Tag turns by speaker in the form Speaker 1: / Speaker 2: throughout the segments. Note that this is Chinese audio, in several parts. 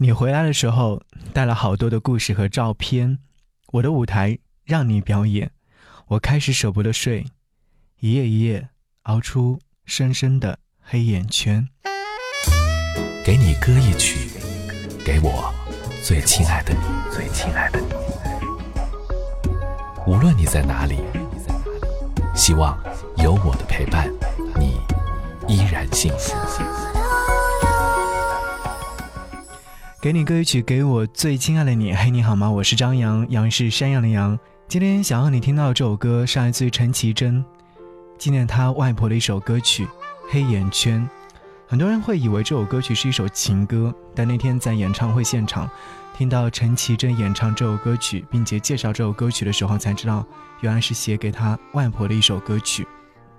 Speaker 1: 你回来的时候带了好多的故事和照片，我的舞台让你表演，我开始舍不得睡，一夜一夜熬出深深的黑眼圈。
Speaker 2: 给你歌一曲，给我最亲爱的你，最亲爱的你。无论你在哪里，希望有我的陪伴，你依然幸福。
Speaker 1: 给你歌曲，给我最亲爱的你。嘿，你好吗？我是张扬，杨是山羊的羊。今天想要你听到这首歌，是来自于陈绮贞，纪念她外婆的一首歌曲《黑眼圈》。很多人会以为这首歌曲是一首情歌，但那天在演唱会现场，听到陈绮贞演唱这首歌曲，并且介绍这首歌曲的时候，才知道原来是写给她外婆的一首歌曲。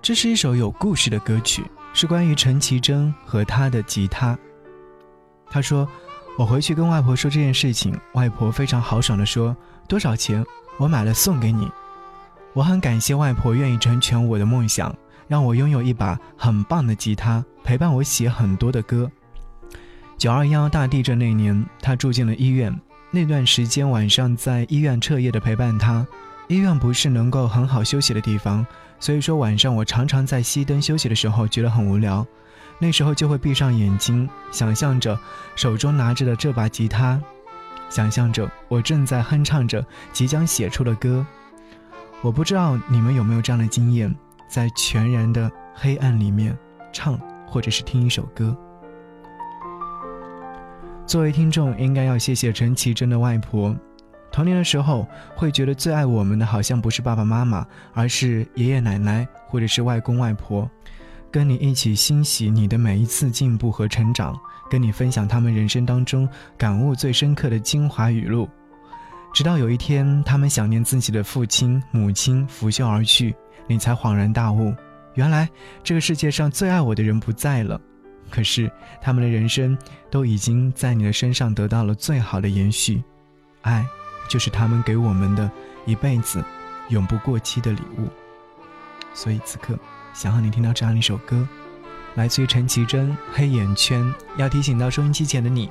Speaker 1: 这是一首有故事的歌曲，是关于陈绮贞和她的吉他。她说：“我回去跟外婆说这件事情，外婆非常豪爽地说：多少钱？我买了送给你。我很感谢外婆愿意成全我的梦想。”让我拥有一把很棒的吉他，陪伴我写很多的歌。九二幺大地震那年，她住进了医院。那段时间晚上在医院彻夜的陪伴她。医院不是能够很好休息的地方，所以说晚上我常常在熄灯休息的时候觉得很无聊。那时候就会闭上眼睛，想象着手中拿着的这把吉他，想象着我正在哼唱着即将写出的歌。我不知道你们有没有这样的经验。在全然的黑暗里面唱，或者是听一首歌。作为听众，应该要谢谢陈绮贞的外婆。童年的时候，会觉得最爱我们的好像不是爸爸妈妈，而是爷爷奶奶或者是外公外婆，跟你一起欣喜你的每一次进步和成长，跟你分享他们人生当中感悟最深刻的精华语录。直到有一天，他们想念自己的父亲母亲，拂袖而去。你才恍然大悟，原来这个世界上最爱我的人不在了。可是他们的人生都已经在你的身上得到了最好的延续。爱，就是他们给我们的一辈子永不过期的礼物。所以此刻，想和你听到这样一首歌，来自于陈绮贞《黑眼圈》，要提醒到收音机前的你，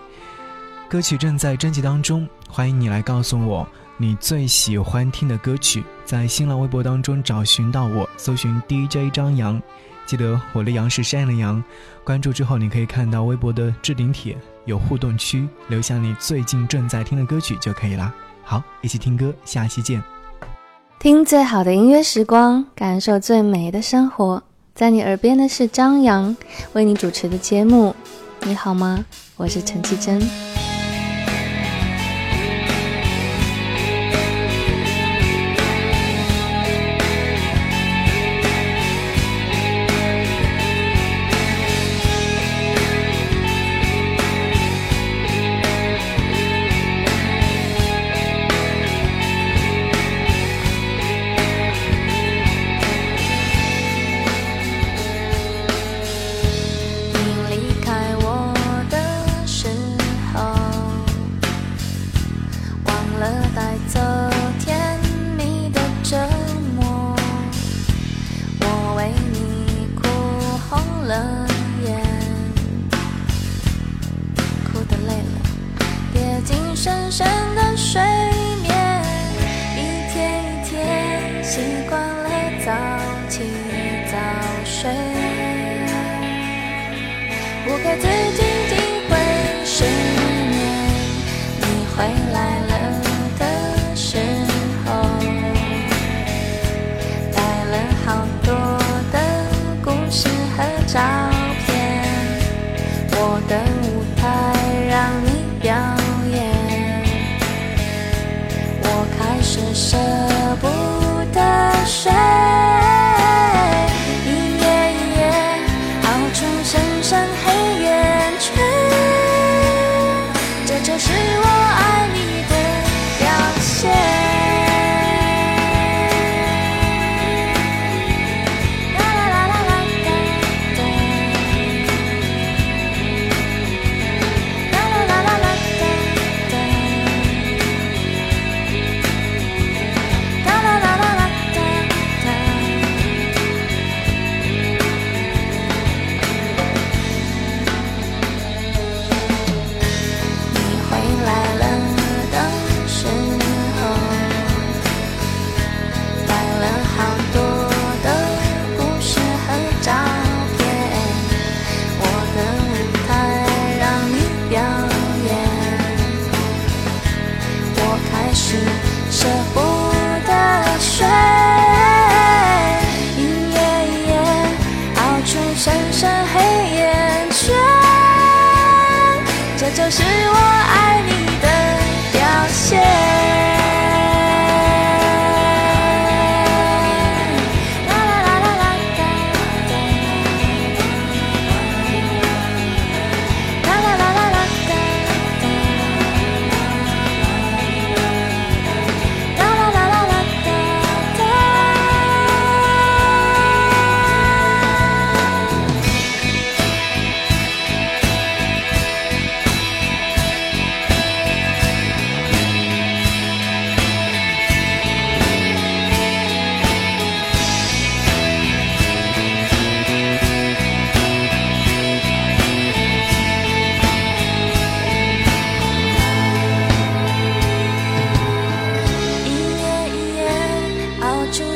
Speaker 1: 歌曲正在征集当中，欢迎你来告诉我。你最喜欢听的歌曲，在新浪微博当中找寻到我，搜寻 DJ 张扬，记得我的杨是山羊的羊，关注之后你可以看到微博的置顶帖，有互动区，留下你最近正在听的歌曲就可以啦。好，一起听歌，下期见。
Speaker 3: 听最好的音乐时光，感受最美的生活，在你耳边的是张扬为你主持的节目。你好吗？我是陈绮贞。早起早睡，我给自己机会失眠，你回来了的时候，带了好多的故事和照片，我的舞台让你表演，我开始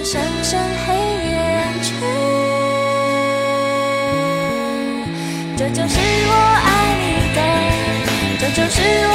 Speaker 3: 深深黑眼圈，这就是我爱你的，这就是我